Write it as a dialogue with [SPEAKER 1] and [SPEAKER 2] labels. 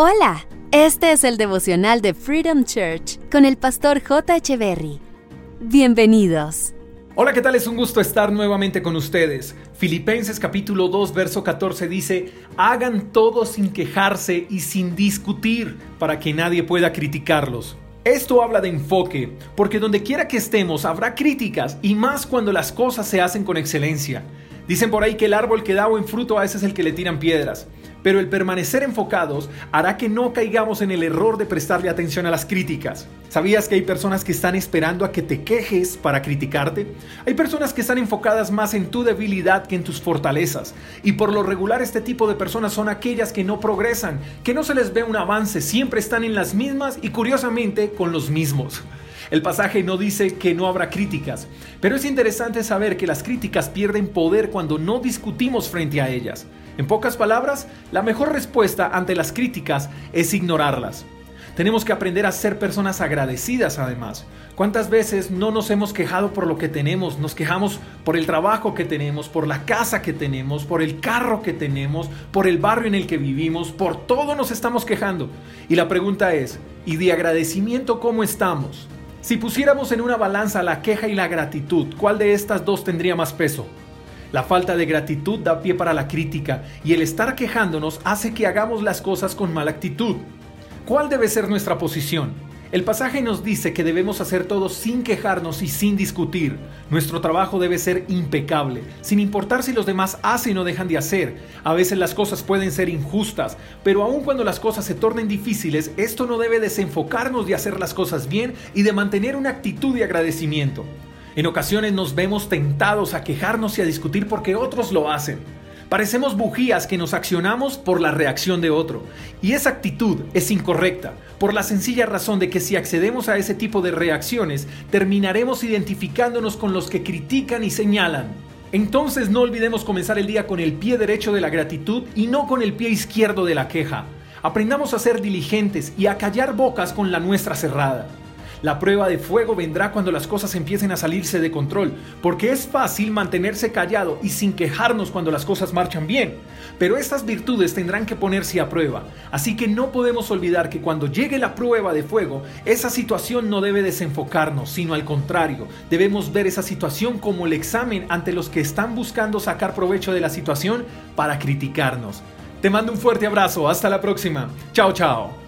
[SPEAKER 1] Hola, este es el devocional de Freedom Church con el pastor J. Berry. Bienvenidos.
[SPEAKER 2] Hola, ¿qué tal? Es un gusto estar nuevamente con ustedes. Filipenses capítulo 2, verso 14 dice, hagan todo sin quejarse y sin discutir para que nadie pueda criticarlos. Esto habla de enfoque, porque donde quiera que estemos habrá críticas y más cuando las cosas se hacen con excelencia. Dicen por ahí que el árbol que da buen fruto a ese es el que le tiran piedras. Pero el permanecer enfocados hará que no caigamos en el error de prestarle atención a las críticas. ¿Sabías que hay personas que están esperando a que te quejes para criticarte? Hay personas que están enfocadas más en tu debilidad que en tus fortalezas. Y por lo regular este tipo de personas son aquellas que no progresan, que no se les ve un avance, siempre están en las mismas y curiosamente con los mismos. El pasaje no dice que no habrá críticas, pero es interesante saber que las críticas pierden poder cuando no discutimos frente a ellas. En pocas palabras, la mejor respuesta ante las críticas es ignorarlas. Tenemos que aprender a ser personas agradecidas además. ¿Cuántas veces no nos hemos quejado por lo que tenemos? Nos quejamos por el trabajo que tenemos, por la casa que tenemos, por el carro que tenemos, por el barrio en el que vivimos, por todo nos estamos quejando. Y la pregunta es, ¿y de agradecimiento cómo estamos? Si pusiéramos en una balanza la queja y la gratitud, ¿cuál de estas dos tendría más peso? La falta de gratitud da pie para la crítica y el estar quejándonos hace que hagamos las cosas con mala actitud. ¿Cuál debe ser nuestra posición? El pasaje nos dice que debemos hacer todo sin quejarnos y sin discutir. Nuestro trabajo debe ser impecable, sin importar si los demás hacen o dejan de hacer. A veces las cosas pueden ser injustas, pero aun cuando las cosas se tornen difíciles, esto no debe desenfocarnos de hacer las cosas bien y de mantener una actitud de agradecimiento. En ocasiones nos vemos tentados a quejarnos y a discutir porque otros lo hacen. Parecemos bujías que nos accionamos por la reacción de otro. Y esa actitud es incorrecta, por la sencilla razón de que si accedemos a ese tipo de reacciones, terminaremos identificándonos con los que critican y señalan. Entonces no olvidemos comenzar el día con el pie derecho de la gratitud y no con el pie izquierdo de la queja. Aprendamos a ser diligentes y a callar bocas con la nuestra cerrada. La prueba de fuego vendrá cuando las cosas empiecen a salirse de control, porque es fácil mantenerse callado y sin quejarnos cuando las cosas marchan bien. Pero estas virtudes tendrán que ponerse a prueba, así que no podemos olvidar que cuando llegue la prueba de fuego, esa situación no debe desenfocarnos, sino al contrario, debemos ver esa situación como el examen ante los que están buscando sacar provecho de la situación para criticarnos. Te mando un fuerte abrazo, hasta la próxima. Chao, chao.